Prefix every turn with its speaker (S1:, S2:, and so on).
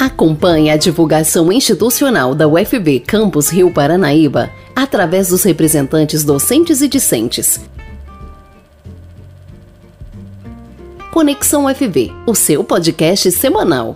S1: Acompanhe a divulgação institucional da UFB Campus Rio Paranaíba através dos representantes docentes e discentes. Conexão UFB, o seu podcast semanal.